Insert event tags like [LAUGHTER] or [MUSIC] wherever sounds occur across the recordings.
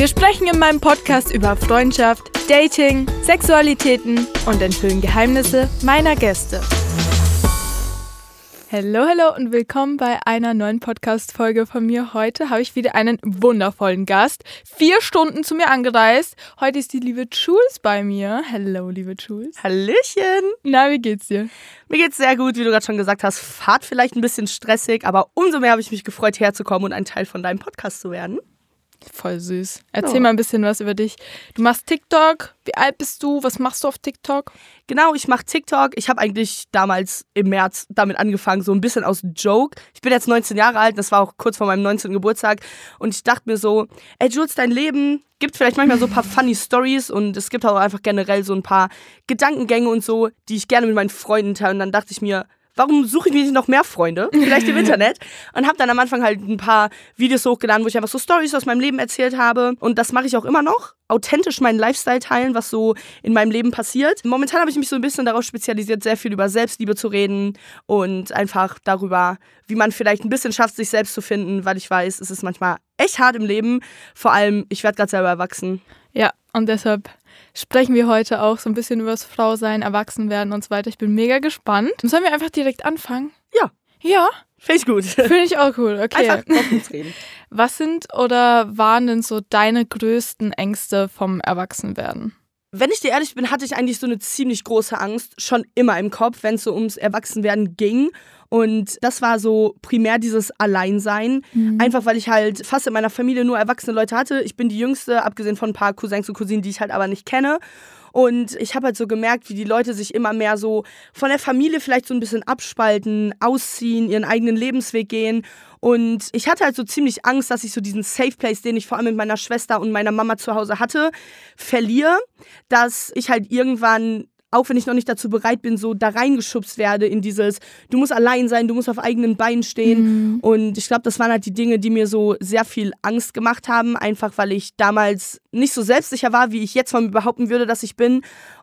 Wir sprechen in meinem Podcast über Freundschaft, Dating, Sexualitäten und enthüllen Geheimnisse meiner Gäste. Hallo, hallo und willkommen bei einer neuen Podcast-Folge von mir. Heute habe ich wieder einen wundervollen Gast. Vier Stunden zu mir angereist. Heute ist die liebe Jules bei mir. Hallo, liebe Jules. Hallöchen. Na, wie geht's dir? Mir geht's sehr gut, wie du gerade schon gesagt hast. Fahrt vielleicht ein bisschen stressig, aber umso mehr habe ich mich gefreut, herzukommen und ein Teil von deinem Podcast zu werden. Voll süß. Erzähl ja. mal ein bisschen was über dich. Du machst TikTok. Wie alt bist du? Was machst du auf TikTok? Genau, ich mache TikTok. Ich habe eigentlich damals im März damit angefangen, so ein bisschen aus Joke. Ich bin jetzt 19 Jahre alt, das war auch kurz vor meinem 19. Geburtstag. Und ich dachte mir so, ey Jules, dein Leben gibt vielleicht manchmal so ein paar funny Stories und es gibt auch einfach generell so ein paar Gedankengänge und so, die ich gerne mit meinen Freunden teile. Und dann dachte ich mir, warum suche ich mir nicht noch mehr Freunde? Vielleicht im [LAUGHS] Internet. Und habe dann am Anfang halt ein paar Videos hochgeladen, wo ich einfach so Stories aus meinem Leben erzählt habe. Und das mache ich auch immer noch. Authentisch meinen Lifestyle teilen, was so in meinem Leben passiert. Momentan habe ich mich so ein bisschen darauf spezialisiert, sehr viel über Selbstliebe zu reden und einfach darüber, wie man vielleicht ein bisschen schafft, sich selbst zu finden, weil ich weiß, es ist manchmal echt hart im Leben. Vor allem, ich werde gerade selber erwachsen. Ja, und deshalb sprechen wir heute auch so ein bisschen über das Frausein, Erwachsenwerden und so weiter. Ich bin mega gespannt. Sollen wir einfach direkt anfangen? Ja. Ja. Finde ich gut. [LAUGHS] Finde ich auch cool. Okay. Einfach reden. Was sind oder waren denn so deine größten Ängste vom Erwachsenwerden? Wenn ich dir ehrlich bin, hatte ich eigentlich so eine ziemlich große Angst schon immer im Kopf, wenn es so ums Erwachsenwerden ging. Und das war so primär dieses Alleinsein. Mhm. Einfach weil ich halt fast in meiner Familie nur erwachsene Leute hatte. Ich bin die Jüngste, abgesehen von ein paar Cousins und Cousinen, die ich halt aber nicht kenne. Und ich habe halt so gemerkt, wie die Leute sich immer mehr so von der Familie vielleicht so ein bisschen abspalten, ausziehen, ihren eigenen Lebensweg gehen. Und ich hatte halt so ziemlich Angst, dass ich so diesen Safe Place, den ich vor allem mit meiner Schwester und meiner Mama zu Hause hatte, verliere. Dass ich halt irgendwann auch wenn ich noch nicht dazu bereit bin, so da reingeschubst werde in dieses, du musst allein sein, du musst auf eigenen Beinen stehen. Mhm. Und ich glaube, das waren halt die Dinge, die mir so sehr viel Angst gemacht haben, einfach weil ich damals nicht so selbstsicher war, wie ich jetzt von mir behaupten würde, dass ich bin.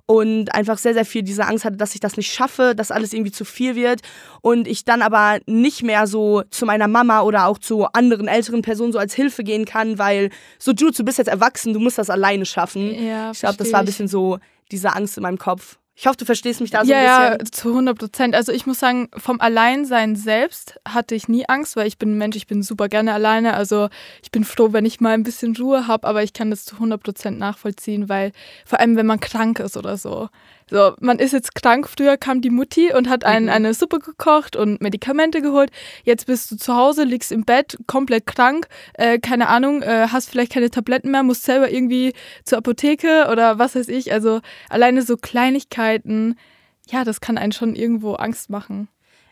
Und einfach sehr, sehr viel diese Angst hatte, dass ich das nicht schaffe, dass alles irgendwie zu viel wird. Und ich dann aber nicht mehr so zu meiner Mama oder auch zu anderen älteren Personen so als Hilfe gehen kann, weil so, Jude, du bist jetzt erwachsen, du musst das alleine schaffen. Ja, ich glaube, das war ein bisschen so diese Angst in meinem Kopf. Ich hoffe, du verstehst mich da so ja, ein bisschen. Ja, zu 100 Prozent. Also ich muss sagen, vom Alleinsein selbst hatte ich nie Angst, weil ich bin ein Mensch, ich bin super gerne alleine. Also ich bin froh, wenn ich mal ein bisschen Ruhe habe, aber ich kann das zu 100 Prozent nachvollziehen, weil vor allem, wenn man krank ist oder so. So, man ist jetzt krank. Früher kam die Mutti und hat einen mhm. eine Suppe gekocht und Medikamente geholt. Jetzt bist du zu Hause, liegst im Bett, komplett krank, äh, keine Ahnung, äh, hast vielleicht keine Tabletten mehr, musst selber irgendwie zur Apotheke oder was weiß ich. Also alleine so Kleinigkeiten, ja, das kann einen schon irgendwo Angst machen.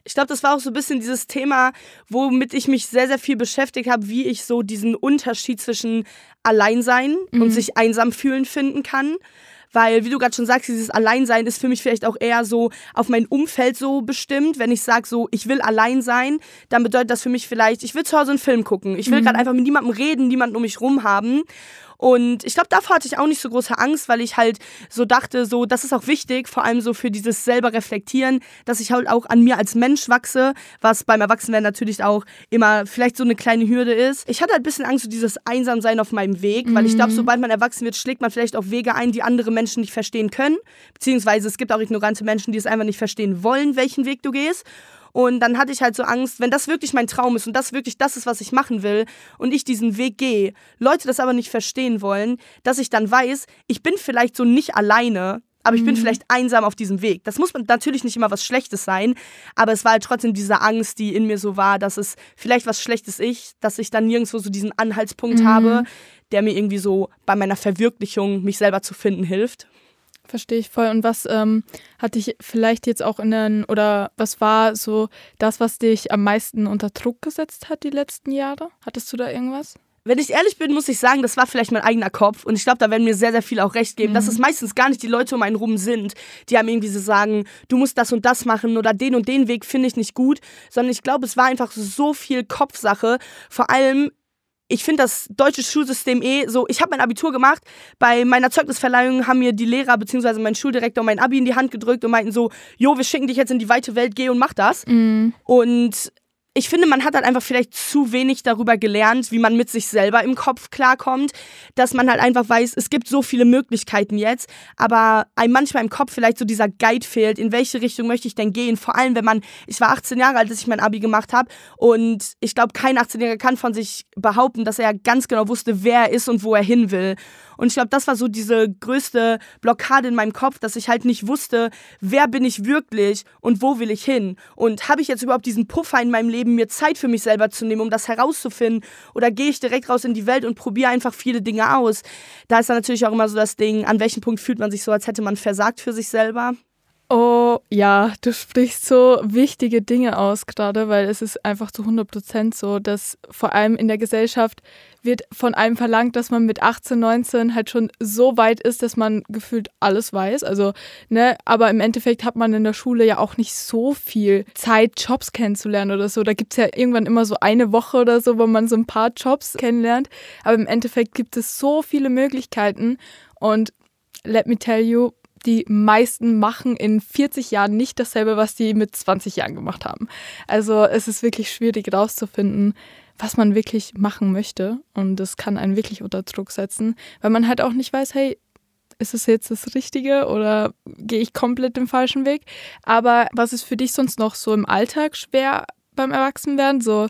Ich glaube, das war auch so ein bisschen dieses Thema, womit ich mich sehr, sehr viel beschäftigt habe, wie ich so diesen Unterschied zwischen Alleinsein mhm. und sich einsam fühlen finden kann. Weil, wie du gerade schon sagst, dieses Alleinsein ist für mich vielleicht auch eher so auf mein Umfeld so bestimmt. Wenn ich sage, so, ich will allein sein, dann bedeutet das für mich vielleicht, ich will zu Hause einen Film gucken. Ich will mhm. gerade einfach mit niemandem reden, niemanden um mich rum haben. Und ich glaube, davor hatte ich auch nicht so große Angst, weil ich halt so dachte, so, das ist auch wichtig, vor allem so für dieses selber reflektieren, dass ich halt auch an mir als Mensch wachse, was beim Erwachsenwerden natürlich auch immer vielleicht so eine kleine Hürde ist. Ich hatte halt ein bisschen Angst, so dieses Einsamsein auf meinem Weg, weil ich glaube, mhm. sobald man erwachsen wird, schlägt man vielleicht auf Wege ein, die andere Menschen nicht verstehen können. Beziehungsweise es gibt auch ignorante Menschen, die es einfach nicht verstehen wollen, welchen Weg du gehst. Und dann hatte ich halt so Angst, wenn das wirklich mein Traum ist und das wirklich das ist, was ich machen will und ich diesen Weg gehe, Leute das aber nicht verstehen wollen, dass ich dann weiß, ich bin vielleicht so nicht alleine, aber ich bin mhm. vielleicht einsam auf diesem Weg. Das muss natürlich nicht immer was Schlechtes sein, aber es war halt trotzdem diese Angst, die in mir so war, dass es vielleicht was Schlechtes ist, dass ich dann nirgendwo so diesen Anhaltspunkt mhm. habe, der mir irgendwie so bei meiner Verwirklichung, mich selber zu finden, hilft. Verstehe ich voll. Und was ähm, hat dich vielleicht jetzt auch in den, oder was war so das, was dich am meisten unter Druck gesetzt hat die letzten Jahre? Hattest du da irgendwas? wenn ich ehrlich bin, muss ich sagen, das war vielleicht mein eigener Kopf. Und ich glaube, da werden mir sehr, sehr viele auch recht geben, mhm. dass es meistens gar nicht die Leute um einen rum sind, die einem irgendwie so sagen, du musst das und das machen oder den und den Weg finde ich nicht gut. Sondern ich glaube, es war einfach so viel Kopfsache. Vor allem ich finde das deutsche Schulsystem eh so, ich habe mein Abitur gemacht, bei meiner Zeugnisverleihung haben mir die Lehrer bzw. mein Schuldirektor mein Abi in die Hand gedrückt und meinten so, jo, wir schicken dich jetzt in die weite Welt, geh und mach das. Mhm. Und ich finde, man hat halt einfach vielleicht zu wenig darüber gelernt, wie man mit sich selber im Kopf klarkommt, dass man halt einfach weiß, es gibt so viele Möglichkeiten jetzt, aber einem manchmal im Kopf vielleicht so dieser Guide fehlt, in welche Richtung möchte ich denn gehen? Vor allem, wenn man, ich war 18 Jahre alt, als ich mein Abi gemacht habe und ich glaube, kein 18-Jähriger kann von sich behaupten, dass er ganz genau wusste, wer er ist und wo er hin will. Und ich glaube, das war so diese größte Blockade in meinem Kopf, dass ich halt nicht wusste, wer bin ich wirklich und wo will ich hin? Und habe ich jetzt überhaupt diesen Puffer in meinem Leben, mir Zeit für mich selber zu nehmen, um das herauszufinden? Oder gehe ich direkt raus in die Welt und probiere einfach viele Dinge aus? Da ist dann natürlich auch immer so das Ding, an welchem Punkt fühlt man sich so, als hätte man versagt für sich selber? Oh ja, du sprichst so wichtige Dinge aus gerade, weil es ist einfach zu 100 Prozent so, dass vor allem in der Gesellschaft wird von einem verlangt, dass man mit 18, 19 halt schon so weit ist, dass man gefühlt alles weiß. Also, ne, aber im Endeffekt hat man in der Schule ja auch nicht so viel Zeit, Jobs kennenzulernen oder so. Da gibt es ja irgendwann immer so eine Woche oder so, wo man so ein paar Jobs kennenlernt. Aber im Endeffekt gibt es so viele Möglichkeiten und let me tell you, die meisten machen in 40 Jahren nicht dasselbe, was die mit 20 Jahren gemacht haben. Also es ist wirklich schwierig rauszufinden, was man wirklich machen möchte. Und das kann einen wirklich unter Druck setzen, weil man halt auch nicht weiß, hey, ist es jetzt das Richtige oder gehe ich komplett den falschen Weg? Aber was ist für dich sonst noch so im Alltag schwer beim Erwachsenwerden? So,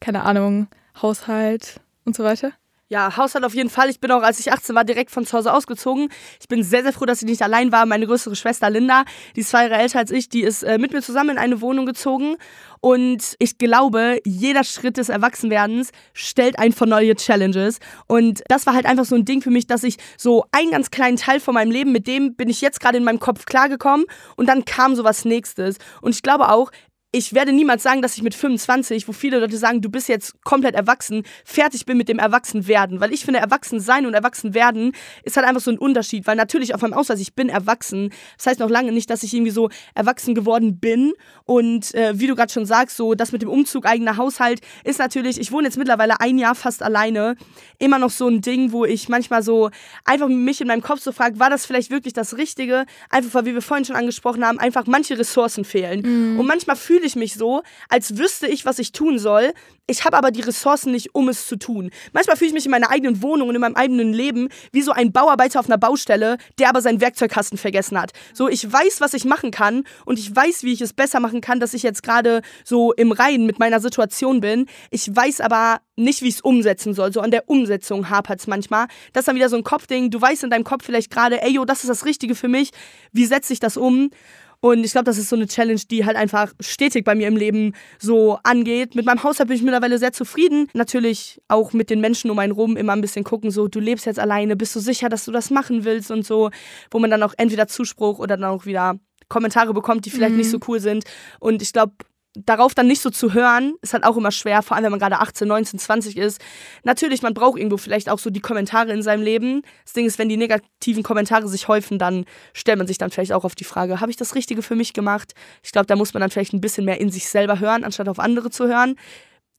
keine Ahnung, Haushalt und so weiter? Ja, Haushalt auf jeden Fall. Ich bin auch, als ich 18 war, direkt von zu Hause ausgezogen. Ich bin sehr, sehr froh, dass ich nicht allein war. Meine größere Schwester Linda, die ist zwei Jahre älter als ich, die ist äh, mit mir zusammen in eine Wohnung gezogen. Und ich glaube, jeder Schritt des Erwachsenwerdens stellt ein vor neue Challenges. Und das war halt einfach so ein Ding für mich, dass ich so einen ganz kleinen Teil von meinem Leben, mit dem bin ich jetzt gerade in meinem Kopf klargekommen. Und dann kam so was Nächstes. Und ich glaube auch, ich werde niemals sagen, dass ich mit 25, wo viele Leute sagen, du bist jetzt komplett erwachsen, fertig bin mit dem Erwachsenwerden. Weil ich finde, erwachsen sein und erwachsen werden ist halt einfach so ein Unterschied. Weil natürlich auf meinem Ausweis, ich bin erwachsen. Das heißt noch lange nicht, dass ich irgendwie so erwachsen geworden bin. Und äh, wie du gerade schon sagst, so das mit dem Umzug, eigener Haushalt ist natürlich, ich wohne jetzt mittlerweile ein Jahr fast alleine, immer noch so ein Ding, wo ich manchmal so einfach mich in meinem Kopf so frage, war das vielleicht wirklich das Richtige? Einfach, weil, wie wir vorhin schon angesprochen haben, einfach manche Ressourcen fehlen. Mhm. Und manchmal fühle fühle ich mich so, als wüsste ich, was ich tun soll. Ich habe aber die Ressourcen nicht, um es zu tun. Manchmal fühle ich mich in meiner eigenen Wohnung und in meinem eigenen Leben wie so ein Bauarbeiter auf einer Baustelle, der aber seinen Werkzeugkasten vergessen hat. So, ich weiß, was ich machen kann und ich weiß, wie ich es besser machen kann, dass ich jetzt gerade so im Reinen mit meiner Situation bin. Ich weiß aber nicht, wie ich es umsetzen soll. So an der Umsetzung hapert es manchmal. Das ist dann wieder so ein Kopfding. Du weißt in deinem Kopf vielleicht gerade, ey, yo, das ist das Richtige für mich. Wie setze ich das um? Und ich glaube, das ist so eine Challenge, die halt einfach stetig bei mir im Leben so angeht. Mit meinem Haushalt bin ich mittlerweile sehr zufrieden. Natürlich auch mit den Menschen um einen rum immer ein bisschen gucken, so, du lebst jetzt alleine, bist du sicher, dass du das machen willst und so, wo man dann auch entweder Zuspruch oder dann auch wieder Kommentare bekommt, die vielleicht mhm. nicht so cool sind. Und ich glaube, darauf dann nicht so zu hören, ist halt auch immer schwer, vor allem wenn man gerade 18, 19, 20 ist. Natürlich, man braucht irgendwo vielleicht auch so die Kommentare in seinem Leben. Das Ding ist, wenn die negativen Kommentare sich häufen, dann stellt man sich dann vielleicht auch auf die Frage, habe ich das Richtige für mich gemacht? Ich glaube, da muss man dann vielleicht ein bisschen mehr in sich selber hören, anstatt auf andere zu hören.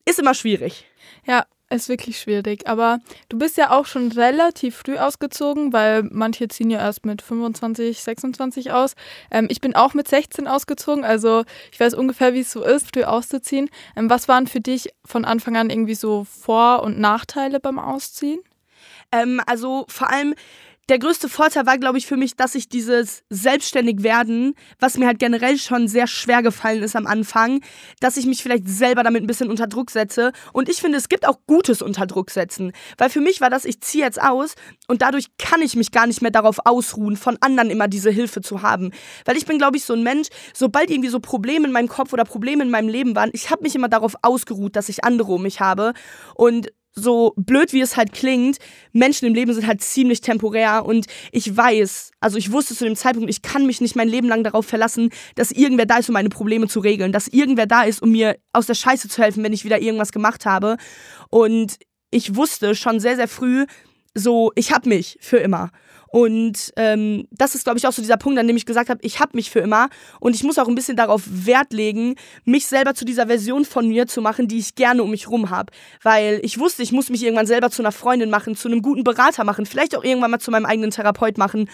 Ist immer schwierig. Ja, ist wirklich schwierig. Aber du bist ja auch schon relativ früh ausgezogen, weil manche ziehen ja erst mit 25, 26 aus. Ähm, ich bin auch mit 16 ausgezogen, also ich weiß ungefähr, wie es so ist, früh auszuziehen. Ähm, was waren für dich von Anfang an irgendwie so Vor- und Nachteile beim Ausziehen? Ähm, also vor allem der größte Vorteil war, glaube ich, für mich, dass ich dieses Selbstständigwerden, was mir halt generell schon sehr schwer gefallen ist am Anfang, dass ich mich vielleicht selber damit ein bisschen unter Druck setze. Und ich finde, es gibt auch Gutes unter setzen. Weil für mich war das, ich ziehe jetzt aus und dadurch kann ich mich gar nicht mehr darauf ausruhen, von anderen immer diese Hilfe zu haben. Weil ich bin, glaube ich, so ein Mensch, sobald irgendwie so Probleme in meinem Kopf oder Probleme in meinem Leben waren, ich habe mich immer darauf ausgeruht, dass ich andere um mich habe. Und so blöd wie es halt klingt, Menschen im Leben sind halt ziemlich temporär und ich weiß, also ich wusste zu dem Zeitpunkt, ich kann mich nicht mein Leben lang darauf verlassen, dass irgendwer da ist, um meine Probleme zu regeln, dass irgendwer da ist, um mir aus der Scheiße zu helfen, wenn ich wieder irgendwas gemacht habe. Und ich wusste schon sehr, sehr früh, so, ich hab mich für immer. Und ähm, das ist, glaube ich, auch so dieser Punkt, an dem ich gesagt habe, ich habe mich für immer und ich muss auch ein bisschen darauf Wert legen, mich selber zu dieser Version von mir zu machen, die ich gerne um mich rum habe. Weil ich wusste, ich muss mich irgendwann selber zu einer Freundin machen, zu einem guten Berater machen, vielleicht auch irgendwann mal zu meinem eigenen Therapeut machen.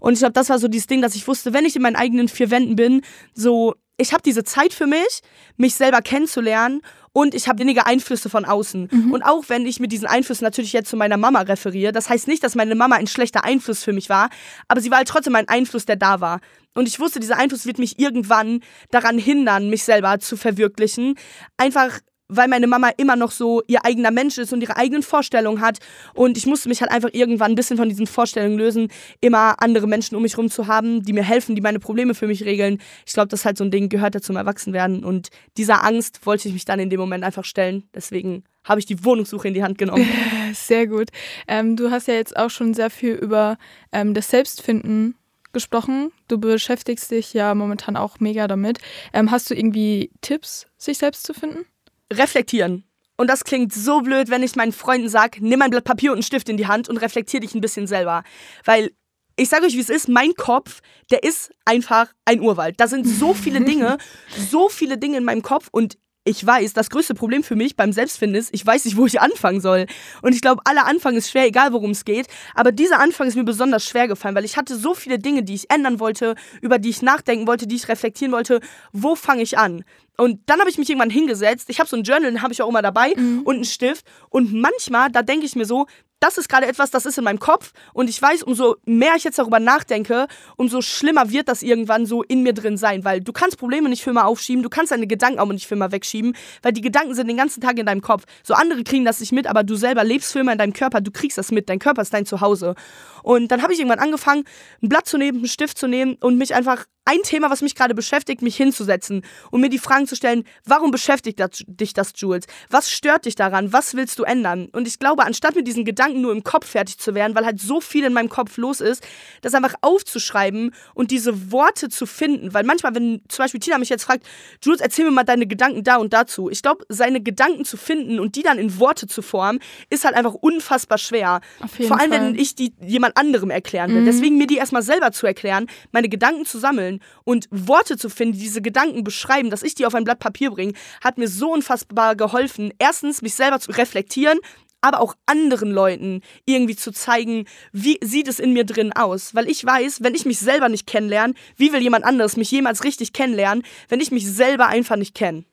Und ich glaube, das war so dieses Ding, dass ich wusste, wenn ich in meinen eigenen vier Wänden bin, so ich habe diese Zeit für mich, mich selber kennenzulernen und ich habe weniger Einflüsse von außen. Mhm. Und auch wenn ich mit diesen Einflüssen natürlich jetzt zu meiner Mama referiere, das heißt nicht, dass meine Mama ein schlechter Einfluss für mich war, aber sie war halt trotzdem ein Einfluss, der da war. Und ich wusste, dieser Einfluss wird mich irgendwann daran hindern, mich selber zu verwirklichen. Einfach weil meine Mama immer noch so ihr eigener Mensch ist und ihre eigenen Vorstellungen hat. Und ich musste mich halt einfach irgendwann ein bisschen von diesen Vorstellungen lösen, immer andere Menschen um mich herum zu haben, die mir helfen, die meine Probleme für mich regeln. Ich glaube, das ist halt so ein Ding, gehört ja zum Erwachsenwerden. Und dieser Angst wollte ich mich dann in dem Moment einfach stellen. Deswegen habe ich die Wohnungssuche in die Hand genommen. [LAUGHS] Sehr gut. Ähm, du hast ja jetzt auch schon sehr viel über ähm, das Selbstfinden gesprochen. Du beschäftigst dich ja momentan auch mega damit. Ähm, hast du irgendwie Tipps, sich selbst zu finden? Reflektieren. Und das klingt so blöd, wenn ich meinen Freunden sage, nimm ein Blatt Papier und einen Stift in die Hand und reflektier dich ein bisschen selber. Weil ich sage euch, wie es ist, mein Kopf, der ist einfach ein Urwald. Da sind so viele Dinge, [LAUGHS] so viele Dinge in meinem Kopf und ich weiß, das größte Problem für mich beim Selbstfinden ist, ich weiß nicht, wo ich anfangen soll. Und ich glaube, aller Anfang ist schwer, egal worum es geht. Aber dieser Anfang ist mir besonders schwer gefallen, weil ich hatte so viele Dinge, die ich ändern wollte, über die ich nachdenken wollte, die ich reflektieren wollte. Wo fange ich an? Und dann habe ich mich irgendwann hingesetzt. Ich habe so ein Journal, den habe ich auch immer dabei mhm. und einen Stift. Und manchmal, da denke ich mir so, das ist gerade etwas, das ist in meinem Kopf und ich weiß, umso mehr ich jetzt darüber nachdenke, umso schlimmer wird das irgendwann so in mir drin sein, weil du kannst Probleme nicht für immer aufschieben, du kannst deine Gedanken auch nicht für immer wegschieben, weil die Gedanken sind den ganzen Tag in deinem Kopf. So andere kriegen das nicht mit, aber du selber lebst für immer in deinem Körper, du kriegst das mit, dein Körper ist dein Zuhause. Und dann habe ich irgendwann angefangen, ein Blatt zu nehmen, einen Stift zu nehmen und mich einfach ein Thema, was mich gerade beschäftigt, mich hinzusetzen und mir die Fragen zu stellen, warum beschäftigt das, dich das, Jules? Was stört dich daran? Was willst du ändern? Und ich glaube, anstatt mit diesen Gedanken nur im Kopf fertig zu werden, weil halt so viel in meinem Kopf los ist, das einfach aufzuschreiben und diese Worte zu finden. Weil manchmal, wenn zum Beispiel Tina mich jetzt fragt, Jules, erzähl mir mal deine Gedanken da und dazu. Ich glaube, seine Gedanken zu finden und die dann in Worte zu formen, ist halt einfach unfassbar schwer. Vor allem, Fall. wenn ich die jemand anderem erklären will. Mhm. Deswegen mir die erstmal selber zu erklären, meine Gedanken zu sammeln und Worte zu finden, die diese Gedanken beschreiben, dass ich die auf ein Blatt Papier bringe, hat mir so unfassbar geholfen. Erstens, mich selber zu reflektieren, aber auch anderen Leuten irgendwie zu zeigen, wie sieht es in mir drin aus. Weil ich weiß, wenn ich mich selber nicht kennenlerne, wie will jemand anderes mich jemals richtig kennenlernen, wenn ich mich selber einfach nicht kenne.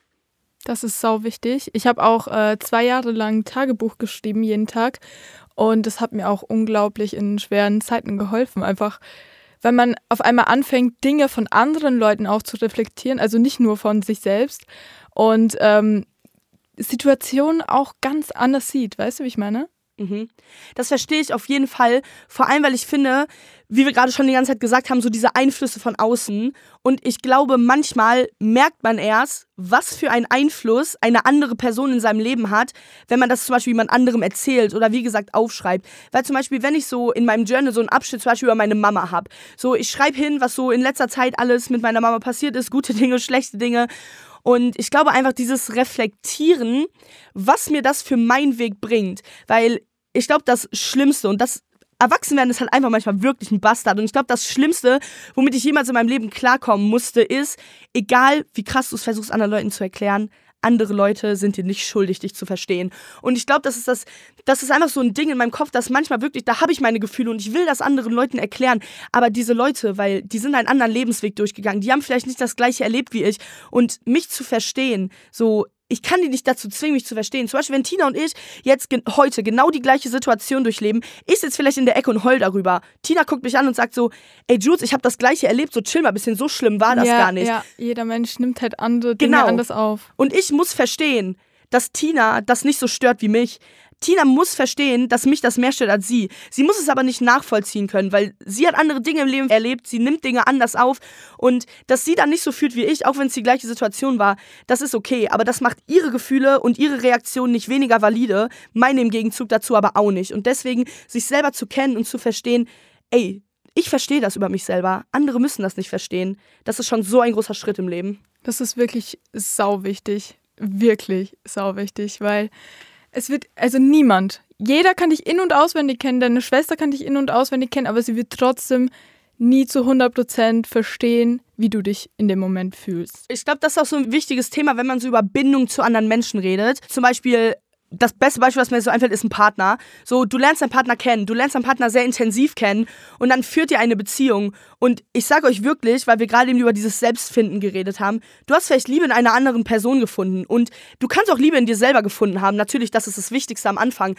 Das ist sau wichtig. Ich habe auch äh, zwei Jahre lang Tagebuch geschrieben, jeden Tag. Und das hat mir auch unglaublich in schweren Zeiten geholfen. Einfach wenn man auf einmal anfängt, Dinge von anderen Leuten auch zu reflektieren, also nicht nur von sich selbst und ähm, Situationen auch ganz anders sieht. Weißt du, wie ich meine? Mhm. Das verstehe ich auf jeden Fall. Vor allem, weil ich finde, wie wir gerade schon die ganze Zeit gesagt haben, so diese Einflüsse von außen. Und ich glaube, manchmal merkt man erst, was für einen Einfluss eine andere Person in seinem Leben hat, wenn man das zum Beispiel jemand anderem erzählt oder wie gesagt aufschreibt. Weil zum Beispiel, wenn ich so in meinem Journal so einen Abschnitt zum Beispiel über meine Mama habe, so ich schreibe hin, was so in letzter Zeit alles mit meiner Mama passiert ist, gute Dinge, schlechte Dinge. Und ich glaube einfach dieses Reflektieren, was mir das für meinen Weg bringt. Weil ich glaube, das Schlimmste, und das Erwachsenwerden ist halt einfach manchmal wirklich ein Bastard. Und ich glaube, das Schlimmste, womit ich jemals in meinem Leben klarkommen musste, ist, egal wie krass du es versuchst, anderen Leuten zu erklären, andere Leute sind dir nicht schuldig, dich zu verstehen. Und ich glaube, das ist das, das ist einfach so ein Ding in meinem Kopf, dass manchmal wirklich, da habe ich meine Gefühle und ich will das anderen Leuten erklären. Aber diese Leute, weil die sind einen anderen Lebensweg durchgegangen, die haben vielleicht nicht das gleiche erlebt wie ich. Und mich zu verstehen, so ich kann die nicht dazu zwingen, mich zu verstehen. Zum Beispiel, wenn Tina und ich jetzt ge heute genau die gleiche Situation durchleben, ich sitze vielleicht in der Ecke und heul darüber. Tina guckt mich an und sagt so, ey Jules, ich habe das gleiche erlebt, so chill mal ein bisschen, so schlimm war das ja, gar nicht. Ja, jeder Mensch nimmt halt andere Dinge genau. anders auf. Und ich muss verstehen, dass Tina das nicht so stört wie mich. Tina muss verstehen, dass mich das mehr stört als sie. Sie muss es aber nicht nachvollziehen können, weil sie hat andere Dinge im Leben erlebt, sie nimmt Dinge anders auf und dass sie dann nicht so fühlt wie ich, auch wenn es die gleiche Situation war, das ist okay, aber das macht ihre Gefühle und ihre Reaktionen nicht weniger valide, meine im Gegenzug dazu aber auch nicht. Und deswegen sich selber zu kennen und zu verstehen, ey, ich verstehe das über mich selber, andere müssen das nicht verstehen. Das ist schon so ein großer Schritt im Leben. Das ist wirklich sau wichtig, wirklich sau wichtig, weil es wird, also niemand. Jeder kann dich in- und auswendig kennen, deine Schwester kann dich in- und auswendig kennen, aber sie wird trotzdem nie zu 100% verstehen, wie du dich in dem Moment fühlst. Ich glaube, das ist auch so ein wichtiges Thema, wenn man so über Bindung zu anderen Menschen redet. Zum Beispiel, das beste Beispiel, was mir so einfällt, ist ein Partner. So, du lernst deinen Partner kennen, du lernst deinen Partner sehr intensiv kennen und dann führt ihr eine Beziehung. Und ich sage euch wirklich, weil wir gerade eben über dieses Selbstfinden geredet haben, du hast vielleicht Liebe in einer anderen Person gefunden und du kannst auch Liebe in dir selber gefunden haben. Natürlich, das ist das Wichtigste am Anfang.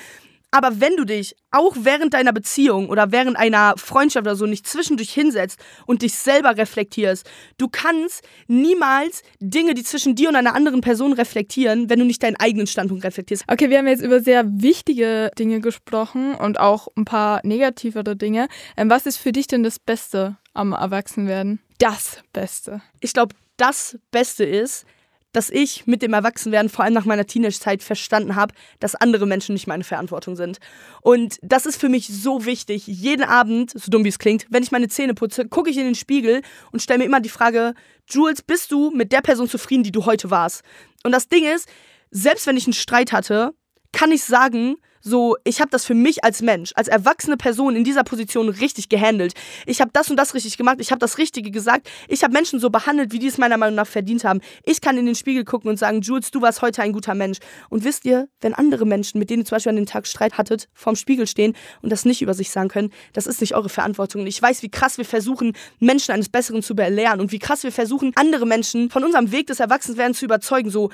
Aber wenn du dich auch während deiner Beziehung oder während einer Freundschaft oder so nicht zwischendurch hinsetzt und dich selber reflektierst, du kannst niemals Dinge, die zwischen dir und einer anderen Person reflektieren, wenn du nicht deinen eigenen Standpunkt reflektierst. Okay, wir haben jetzt über sehr wichtige Dinge gesprochen und auch ein paar negativere Dinge. Ähm, was ist für dich denn das Beste am Erwachsenwerden? Das Beste. Ich glaube, das Beste ist, dass ich mit dem Erwachsenwerden, vor allem nach meiner Teenagezeit, verstanden habe, dass andere Menschen nicht meine Verantwortung sind. Und das ist für mich so wichtig. Jeden Abend, so dumm wie es klingt, wenn ich meine Zähne putze, gucke ich in den Spiegel und stelle mir immer die Frage, Jules, bist du mit der Person zufrieden, die du heute warst? Und das Ding ist, selbst wenn ich einen Streit hatte, kann ich sagen, so, ich habe das für mich als Mensch, als erwachsene Person in dieser Position richtig gehandelt. Ich habe das und das richtig gemacht, ich habe das Richtige gesagt. Ich habe Menschen so behandelt, wie die es meiner Meinung nach verdient haben. Ich kann in den Spiegel gucken und sagen, Jules, du warst heute ein guter Mensch. Und wisst ihr, wenn andere Menschen, mit denen ihr zum Beispiel an dem Tag Streit hattet, vorm Spiegel stehen und das nicht über sich sagen können, das ist nicht eure Verantwortung. Und ich weiß, wie krass wir versuchen, Menschen eines Besseren zu belehren und wie krass wir versuchen, andere Menschen von unserem Weg des Erwachsenwerdens zu überzeugen. So,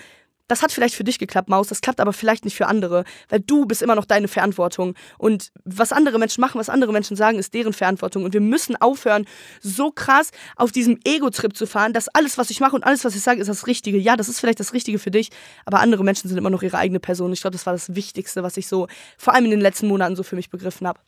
das hat vielleicht für dich geklappt, Maus, das klappt aber vielleicht nicht für andere, weil du bist immer noch deine Verantwortung. Und was andere Menschen machen, was andere Menschen sagen, ist deren Verantwortung. Und wir müssen aufhören, so krass auf diesem Ego-Trip zu fahren, dass alles, was ich mache und alles, was ich sage, ist das Richtige. Ja, das ist vielleicht das Richtige für dich, aber andere Menschen sind immer noch ihre eigene Person. Ich glaube, das war das Wichtigste, was ich so vor allem in den letzten Monaten so für mich begriffen habe.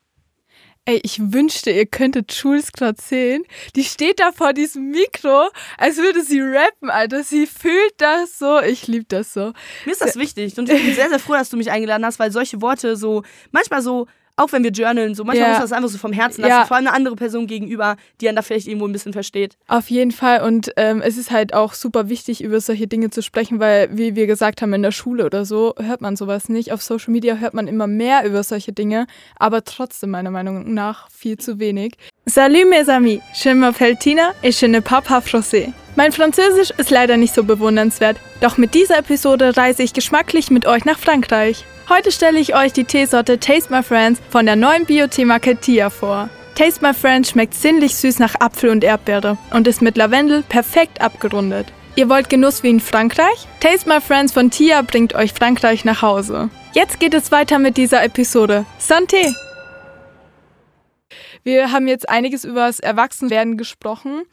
Ey, ich wünschte, ihr könntet Jules gerade sehen. Die steht da vor diesem Mikro, als würde sie rappen, Alter. Sie fühlt das so. Ich liebe das so. Mir ist das wichtig und ich bin sehr, sehr froh, dass du mich eingeladen hast, weil solche Worte so manchmal so auch wenn wir journalen, so manchmal Ja. muss man das einfach so vom Herzen lassen, Ja. vor allem eine andere Person gegenüber, die einen da vielleicht irgendwo ein bisschen versteht. Auf jeden Fall. Und ähm, es ist halt auch super wichtig, über solche Dinge zu sprechen, weil, wie wir gesagt haben, in der Schule oder so hört man sowas nicht. Auf Social Media hört man immer mehr über solche Dinge, aber trotzdem meiner Meinung nach viel zu wenig. Salut mes amis, je m'appelle Tina et je ne parle pas français. Mein Französisch ist leider nicht so bewundernswert, doch mit dieser Episode reise ich geschmacklich mit euch nach Frankreich. Heute stelle ich euch die Teesorte Taste My Friends von der neuen Bio-Teemarke Tia vor. Taste My Friends schmeckt sinnlich süß nach Apfel und Erdbeere und ist mit Lavendel perfekt abgerundet. Ihr wollt Genuss wie in Frankreich? Taste My Friends von Tia bringt euch Frankreich nach Hause. Jetzt geht es weiter mit dieser Episode. Santé! Wir haben jetzt einiges über das Erwachsenwerden gesprochen.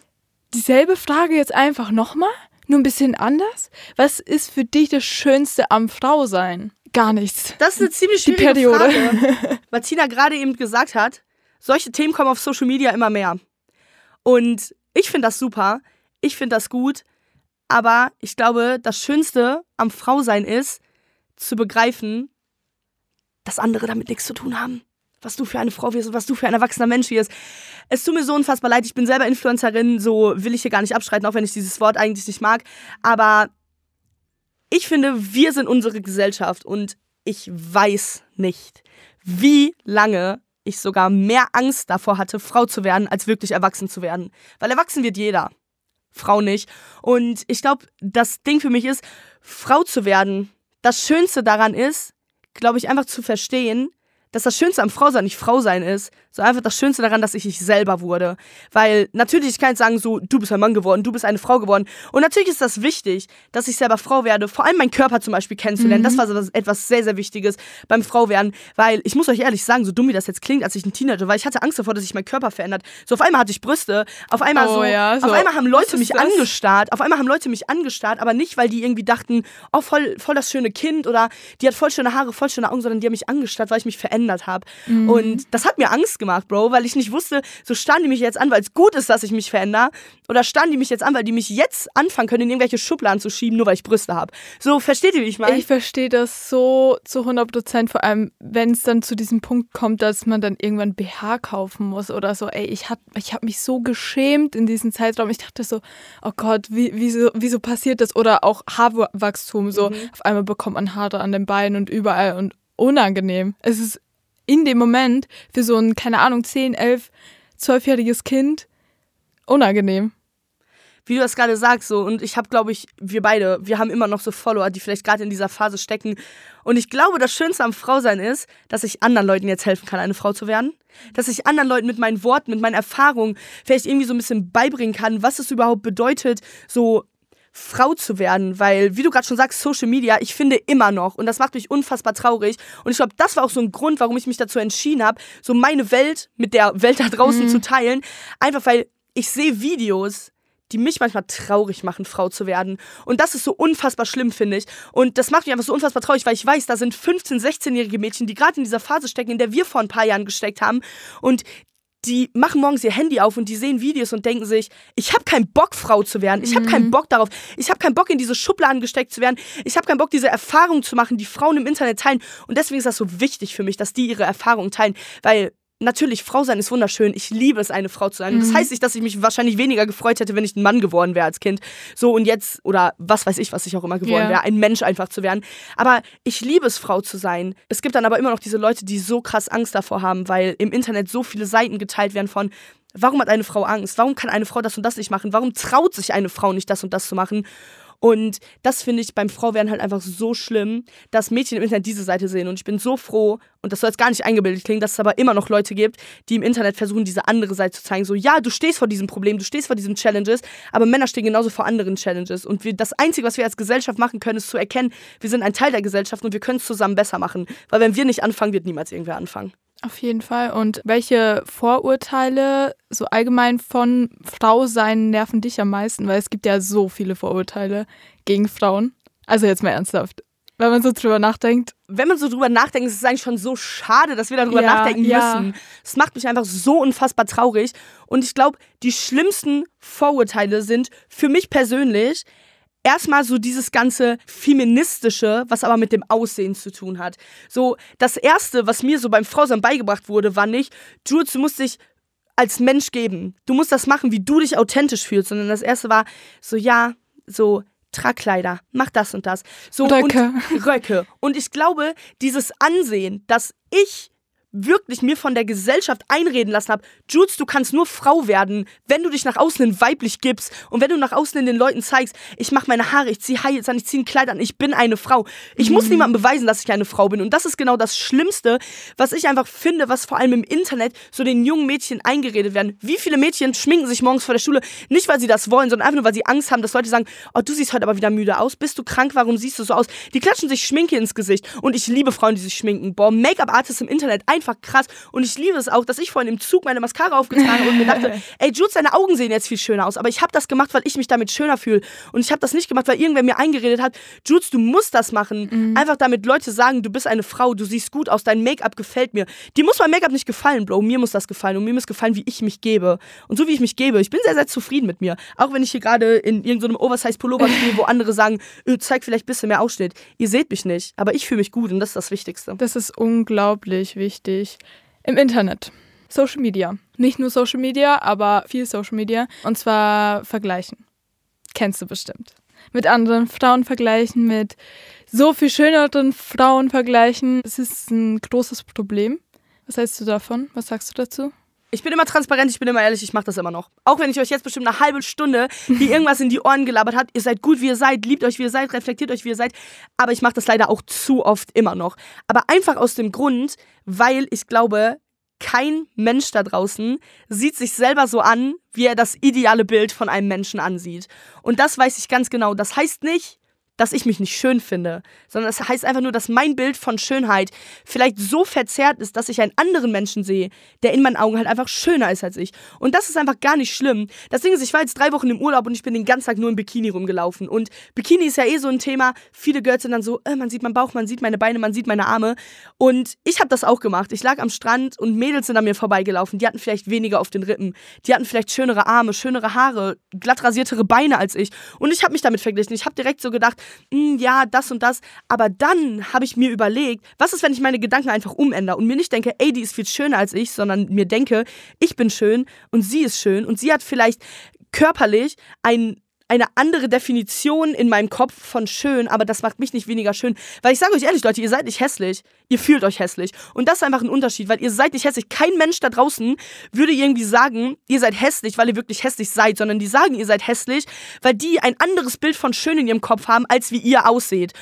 Dieselbe Frage jetzt einfach nochmal, nur ein bisschen anders. Was ist für dich das Schönste am Frausein? Gar nichts. Das ist eine ziemlich Die schwierige Periode. Frage, Tina gerade eben gesagt hat, solche Themen kommen auf Social Media immer mehr. Und ich finde das super, ich finde das gut, aber ich glaube, das Schönste am Frausein ist, zu begreifen, dass andere damit nichts zu tun haben. Was du für eine Frau wirst und was du für ein erwachsener Mensch wirst. Es tut mir so unfassbar leid, ich bin selber Influencerin, so will ich hier gar nicht abstreiten, auch wenn ich dieses Wort eigentlich nicht mag. Aber ich finde, wir sind unsere Gesellschaft und ich weiß nicht, wie lange ich sogar mehr Angst davor hatte, Frau zu werden, als wirklich erwachsen zu werden. Weil erwachsen wird jeder. Frau nicht. Und ich glaube, das Ding für mich ist, Frau zu werden. Das Schönste daran ist, glaube ich, einfach zu verstehen, dass das Schönste am Frausein nicht Frau sein ist, sondern einfach das Schönste daran, dass ich ich selber wurde. Weil natürlich, ich kann jetzt sagen, so, du bist ein Mann geworden, du bist eine Frau geworden. Und natürlich ist das wichtig, dass ich selber Frau werde, vor allem meinen Körper zum Beispiel kennenzulernen. Das war so was- etwas sehr, sehr Wichtiges beim Frauwerden. Weil ich muss euch ehrlich sagen, so dumm wie das jetzt klingt, als ich ein Teenager war, ich hatte Angst davor, dass sich mein Körper verändert. So auf einmal hatte ich Brüste, auf einmal Oh so, ja, so, auf einmal haben Leute mich das? angestarrt, auf einmal haben Leute mich angestarrt, aber nicht, weil die irgendwie dachten, oh, voll, voll das schöne Kind oder die hat voll schöne Haare, voll schöne Augen, sondern die haben mich angestarrt, weil ich mich verändert habe. Mhm. Und das hat mir Angst gemacht, Bro, weil ich nicht wusste, so starren die mich jetzt an, weil es gut ist, dass ich mich verändere, oder starren die mich jetzt an, weil die mich jetzt anfangen können, in irgendwelche Schubladen zu schieben, nur weil ich Brüste habe. So, versteht ihr, wie ich meine? Ich verstehe das so zu 100 Prozent, vor allem, wenn es dann zu diesem Punkt kommt, dass man dann irgendwann BH kaufen muss oder so. Ey, ich habe ich hab mich so geschämt in diesem Zeitraum. Ich dachte so, oh Gott, wie, wieso, wieso passiert das? Oder auch Haarwachstum, so mhm. auf einmal bekommt man Haare an den Beinen und überall und unangenehm. Es ist in dem Moment für so ein, keine Ahnung, 10, 11, 12-jähriges Kind unangenehm. Wie du das gerade sagst, so, und ich habe, glaube ich, wir beide, wir haben immer noch so Follower, die vielleicht gerade in dieser Phase stecken. Und ich glaube, das Schönste am Frausein ist, dass ich anderen Leuten jetzt helfen kann, eine Frau zu werden. Dass ich anderen Leuten mit meinen Worten, mit meinen Erfahrungen vielleicht irgendwie so ein bisschen beibringen kann, was es überhaupt bedeutet, so Frau zu werden, weil, wie du gerade schon sagst, Social Media, ich finde immer noch, und das macht mich unfassbar traurig. Und ich glaube, das war auch so ein Grund, warum ich mich dazu entschieden habe, so meine Welt mit der Welt da draußen mhm. zu teilen. Einfach weil ich sehe Videos, die mich manchmal traurig machen, Frau zu werden. Und das ist so unfassbar schlimm, finde ich. Und das macht mich einfach so unfassbar traurig, weil ich weiß, da sind 15-, 16-jährige Mädchen, die gerade in dieser Phase stecken, in der wir vor ein paar Jahren gesteckt haben. Und die machen morgens ihr Handy auf und die sehen Videos und denken sich, ich habe keinen Bock, Frau zu werden. Ich habe mhm. keinen Bock darauf. Ich habe keinen Bock, in diese Schubladen gesteckt zu werden. Ich habe keinen Bock, diese Erfahrungen zu machen, die Frauen im Internet teilen. Und deswegen ist das so wichtig für mich, dass die ihre Erfahrungen teilen. Weil natürlich, Frau sein ist wunderschön. Ich liebe es, eine Frau zu sein. Mhm. Das heißt nicht, dass ich mich wahrscheinlich weniger gefreut hätte, wenn ich ein Mann geworden wäre als Kind. So und jetzt, oder was weiß ich, was ich auch immer geworden yeah. wäre, ein Mensch einfach zu werden. Aber ich liebe es, Frau zu sein. Es gibt dann aber immer noch diese Leute, die so krass Angst davor haben, weil im Internet so viele Seiten geteilt werden von, warum hat eine Frau Angst? Warum kann eine Frau das und das nicht machen? Warum traut sich eine Frau nicht, das und das zu machen? Und das finde ich beim Frauwerden halt einfach so schlimm, dass Mädchen im Internet diese Seite sehen. Und ich bin so froh, und das soll jetzt gar nicht eingebildet klingen, dass es aber immer noch Leute gibt, die im Internet versuchen, diese andere Seite zu zeigen. So, ja, du stehst vor diesem Problem, du stehst vor diesen Challenges, aber Männer stehen genauso vor anderen Challenges. Und wir, das Einzige, was wir als Gesellschaft machen können, ist zu erkennen, wir sind ein Teil der Gesellschaft und wir können es zusammen besser machen. Weil wenn wir nicht anfangen, wird niemals irgendwer anfangen. Auf jeden Fall. Und welche Vorurteile so allgemein von Frau sein nerven dich am meisten? Weil es gibt ja so viele Vorurteile gegen Frauen. Also jetzt mal ernsthaft. Wenn man so drüber nachdenkt. Wenn man so drüber nachdenkt, ist es eigentlich schon so schade, dass wir darüber ja, nachdenken ja. müssen. Es macht mich einfach so unfassbar traurig. Und ich glaube, die schlimmsten Vorurteile sind für mich persönlich, erstmal so dieses ganze feministische, was aber mit dem Aussehen zu tun hat. So das erste, was mir so beim Frausein beigebracht wurde, war nicht, Jules, du musst dich als Mensch geben. Du musst das machen, wie du dich authentisch fühlst, sondern das erste war so ja, so Tragkleider, mach das und das. So Röcke. Und Röcke. Und ich glaube, dieses Ansehen, dass ich wirklich mir von der Gesellschaft einreden lassen habe, Jules, du kannst nur Frau werden, wenn du dich nach außen hin weiblich gibst und wenn du nach außen in den Leuten zeigst, ich mache meine Haare, ich ziehe Heils an, ich ziehe ein Kleid an, ich bin eine Frau. Ich mhm. muss niemandem beweisen, dass ich eine Frau bin. Und das ist genau das Schlimmste, was ich einfach finde, was vor allem im Internet so den jungen Mädchen eingeredet werden. Wie viele Mädchen schminken sich morgens vor der Schule, nicht weil sie das wollen, sondern einfach nur, weil sie Angst haben, dass Leute sagen, oh, du siehst heute aber wieder müde aus, bist du krank, warum siehst du so aus? Die klatschen sich Schminke ins Gesicht. Und ich liebe Frauen, die sich schminken. Boah, Make-up-Artists im Internet, einfach einfach krass. Und ich liebe es auch, dass ich vorhin im Zug meine Mascara aufgetragen habe und mir dachte, [LAUGHS] ey, Jules, deine Augen sehen jetzt viel schöner aus. Aber ich habe das gemacht, weil ich mich damit schöner fühle. Und ich habe das nicht gemacht, weil irgendwer mir eingeredet hat, Jules, du musst das machen. Mhm. Einfach damit Leute sagen, du bist eine Frau, du siehst gut aus, dein Make-up gefällt mir. Die muss mein Make-up nicht gefallen, Bro. Mir muss das gefallen. Und mir muss gefallen, wie ich mich gebe. Und so wie ich mich gebe, ich bin sehr, sehr zufrieden mit mir. Auch wenn ich hier gerade in irgendeinem Oversize-Pullover stehe, wo andere sagen, öh, zeig vielleicht ein bisschen mehr Ausschnitt. Ihr seht mich nicht, aber ich fühle mich gut und das ist das Wichtigste. Das ist unglaublich wichtig. Im Internet. Social Media. Nicht nur Social Media, aber viel Social Media. Und zwar vergleichen. Kennst du bestimmt. Mit anderen Frauen vergleichen, mit so viel schöneren Frauen vergleichen. Es ist ein großes Problem. Was hältst du davon? Was sagst du dazu? Ich bin immer transparent, ich bin immer ehrlich, ich mache das immer noch. Auch wenn ich euch jetzt bestimmt eine halbe Stunde wie irgendwas in die Ohren gelabert hat, ihr seid gut, wie ihr seid, liebt euch, wie ihr seid, reflektiert euch, wie ihr seid. Aber ich mache das leider auch zu oft immer noch. Aber einfach aus dem Grund, weil ich glaube, kein Mensch da draußen sieht sich selber so an, wie er das ideale Bild von einem Menschen ansieht. Und das weiß ich ganz genau. Das heißt nicht, dass ich mich nicht schön finde, sondern es das heißt einfach nur, dass mein Bild von Schönheit vielleicht so verzerrt ist, dass ich einen anderen Menschen sehe, der in meinen Augen halt einfach schöner ist als ich. Und das ist einfach gar nicht schlimm. Das Ding ist, ich war jetzt drei Wochen im Urlaub und ich bin den ganzen Tag nur im Bikini rumgelaufen. Und Bikini ist ja eh so ein Thema. Viele Girls sind dann so, äh, man sieht meinen Bauch, man sieht meine Beine, man sieht meine Arme. Und ich habe das auch gemacht. Ich lag am Strand und Mädels sind an mir vorbeigelaufen. Die hatten vielleicht weniger auf den Rippen. Die hatten vielleicht schönere Arme, schönere Haare, glatt rasiertere Beine als ich. Und ich habe mich damit verglichen. Ich habe direkt so gedacht, ja, das und das. Aber dann habe ich mir überlegt, was ist, wenn ich meine Gedanken einfach umändere und mir nicht denke, ey, die ist viel schöner als ich, sondern mir denke, ich bin schön und sie ist schön und sie hat vielleicht körperlich ein eine andere Definition in meinem Kopf von schön, aber das macht mich nicht weniger schön. Weil ich sage euch ehrlich, Leute, ihr seid nicht hässlich. Ihr fühlt euch hässlich. Und das ist einfach ein Unterschied, weil ihr seid nicht hässlich. Kein Mensch da draußen würde irgendwie sagen, ihr seid hässlich, weil ihr wirklich hässlich seid, sondern die sagen, ihr seid hässlich, weil die ein anderes Bild von schön in ihrem Kopf haben, als wie ihr ausseht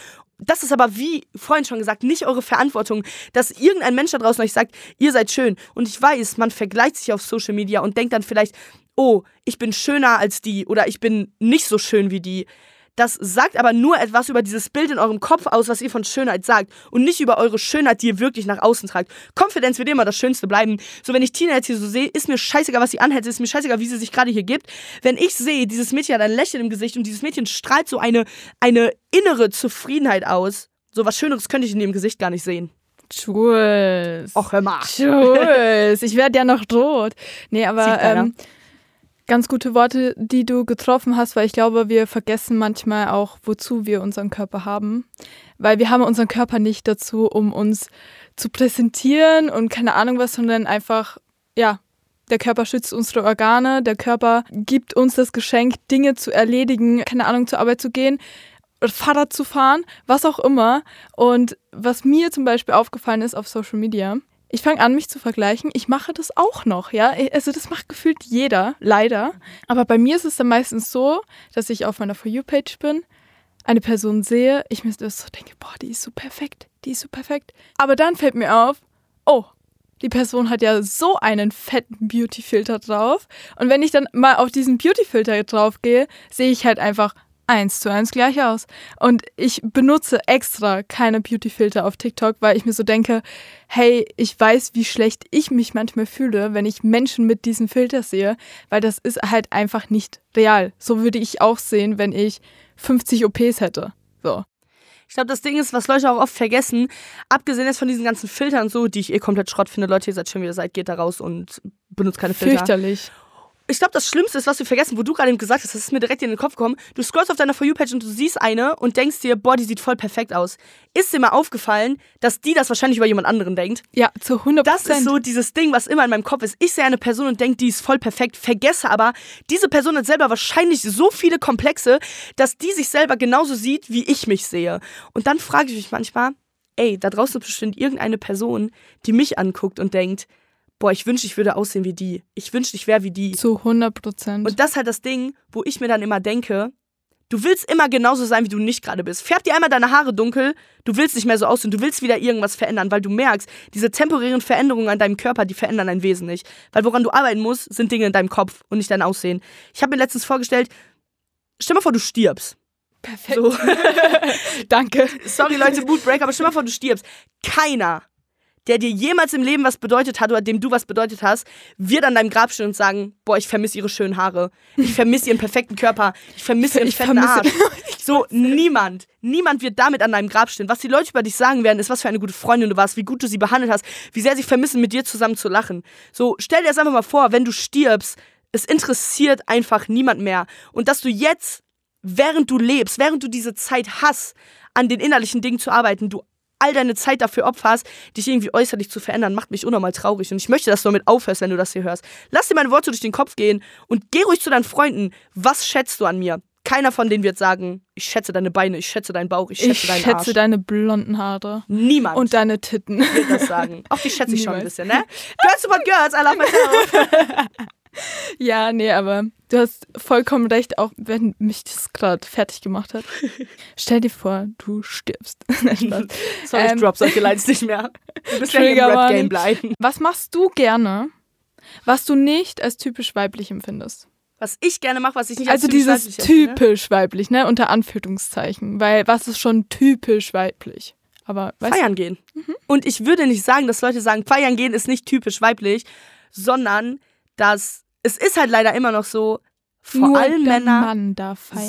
das ist aber, wie vorhin schon gesagt, nicht eure Verantwortung, dass irgendein Mensch da draußen euch sagt, ihr seid schön. Und ich weiß, man vergleicht sich auf Social Media und denkt dann vielleicht, oh, ich bin schöner als die oder ich bin nicht so schön wie die. Das sagt aber nur etwas über dieses Bild in eurem Kopf aus, was ihr von Schönheit sagt und nicht über eure Schönheit, die ihr wirklich nach außen tragt. Konfidenz wird immer das Schönste bleiben. So, wenn ich Tina jetzt hier so sehe, ist mir scheißegal, was sie anhält, ist mir scheißegal, wie sie sich gerade hier gibt. Wenn ich sehe, dieses Mädchen hat ein Lächeln im Gesicht und dieses Mädchen strahlt so eine, eine innere Zufriedenheit aus, so was Schöneres könnte ich in ihrem Gesicht gar nicht sehen. Jules. Och, hör mal. Jules, ich werde ja noch rot. Nee, aber ähm, ganz gute Worte, die du getroffen hast, weil ich glaube, wir vergessen manchmal auch, wozu wir unseren Körper haben. Weil wir haben unseren Körper nicht dazu, um uns zu präsentieren und keine Ahnung was, sondern einfach, ja, der Körper schützt unsere Organe, der Körper gibt uns das Geschenk, Dinge zu erledigen, keine Ahnung, zur Arbeit zu gehen, Fahrrad zu fahren, was auch immer. Und was mir zum Beispiel aufgefallen ist auf Social Media, ich fange an, mich zu vergleichen. Ich mache das auch noch, ja. Also das macht gefühlt jeder, leider. Aber bei mir ist es dann meistens so, dass ich auf meiner For You-Page bin, eine Person sehe, ich mir so denke, boah, die ist so perfekt, die ist so perfekt. Aber dann fällt mir auf, oh, die Person hat ja so einen fetten Beauty-Filter drauf. Und wenn ich dann mal auf diesen Beauty-Filter drauf gehe, sehe ich halt einfach eins zu eins gleich aus. Und ich benutze extra keine Beauty-Filter auf TikTok, weil ich mir so denke, hey, ich weiß, wie schlecht ich mich manchmal fühle, wenn ich Menschen mit diesem Filter sehe, weil das ist halt einfach nicht real. So würde ich auch sehen, wenn ich 50 OPs hätte. So. Ich glaube, das Ding ist, was Leute auch oft vergessen, abgesehen jetzt von diesen ganzen Filtern so, die ich eh komplett Schrott finde, Leute, ihr seid schon wieder seid, geht da raus und benutzt keine Filter. Fürchterlich ich glaube, das Schlimmste ist, was wir vergessen, wo du gerade eben gesagt hast, das ist mir direkt in den Kopf gekommen. Du scrollst auf deiner For You-Page und du siehst eine und denkst dir, boah, die sieht voll perfekt aus. Ist dir mal aufgefallen, dass die das wahrscheinlich über jemand anderen denkt? Ja, zu 100%. Das ist so dieses Ding, was immer in meinem Kopf ist. Ich sehe eine Person und denke, die ist voll perfekt, vergesse aber, diese Person hat selber wahrscheinlich so viele Komplexe, dass die sich selber genauso sieht, wie ich mich sehe. Und dann frage ich mich manchmal, ey, da draußen ist bestimmt irgendeine Person, die mich anguckt und denkt, boah, ich wünschte, ich würde aussehen wie die. Ich wünschte, ich wäre wie die. Zu 100 Prozent. Und das ist halt das Ding, wo ich mir dann immer denke, du willst immer genauso sein, wie du nicht gerade bist. Färb dir einmal deine Haare dunkel, du willst nicht mehr so aussehen, du willst wieder irgendwas verändern, weil du merkst, diese temporären Veränderungen an deinem Körper, die verändern dein Wesen nicht. Weil woran du arbeiten musst, sind Dinge in deinem Kopf und nicht dein Aussehen. Ich habe mir letztens vorgestellt, stell mal vor, du stirbst. Perfekt. So. [LAUGHS] Danke. Sorry, Leute, Moodbreak, aber stell mal vor, du stirbst. Keiner der dir jemals im Leben was bedeutet hat oder dem du was bedeutet hast, wird an deinem Grab stehen und sagen, boah, ich vermisse ihre schönen Haare, ich vermisse ihren perfekten Körper, ich vermisse ihren ich fetten Arsch. [LAUGHS] so, niemand, niemand wird damit an deinem Grab stehen. Was die Leute über dich sagen werden, ist, was für eine gute Freundin du warst, wie gut du sie behandelt hast, wie sehr sie vermissen, mit dir zusammen zu lachen. So, stell dir das einfach mal vor, wenn du stirbst, es interessiert einfach niemand mehr. Und dass du jetzt, während du lebst, während du diese Zeit hast, an den innerlichen Dingen zu arbeiten, du all deine Zeit dafür opferst, dich irgendwie äußerlich zu verändern, macht mich unnormal traurig. Und ich möchte, dass du damit aufhörst, wenn du das hier hörst. Lass dir meine Worte durch den Kopf gehen und geh ruhig zu deinen Freunden. Was schätzt du an mir? Keiner von denen wird sagen, ich schätze deine Beine, ich schätze deinen Bauch, ich schätze ich deinen schätze Arsch. deine blonden Haare. Niemand. Und deine Titten. Wird das sagen. Auch die schätze ich schon ein bisschen, ne? Girls support girls, I love myself. [LAUGHS] ja, nee, aber du hast vollkommen recht, auch wenn mich das gerade fertig gemacht hat. Stell dir vor, du stirbst. [LAUGHS] [LAUGHS] Sorry, ähm, ich drop solche Lines nicht mehr. Du bist ja im Rap-Game bleiben. Was machst du gerne, was du nicht als typisch weiblich empfindest? Was ich gerne mache, was ich nicht Also als typisch dieses weiblich empfinde. typisch weiblich, ne? Unter Anführungszeichen. Weil was ist schon typisch weiblich? Aber Feiern gehen. Mhm. Und ich würde nicht sagen, dass Leute sagen, feiern gehen ist nicht typisch weiblich, sondern dass es ist halt leider immer noch so, vor nur allem Männer,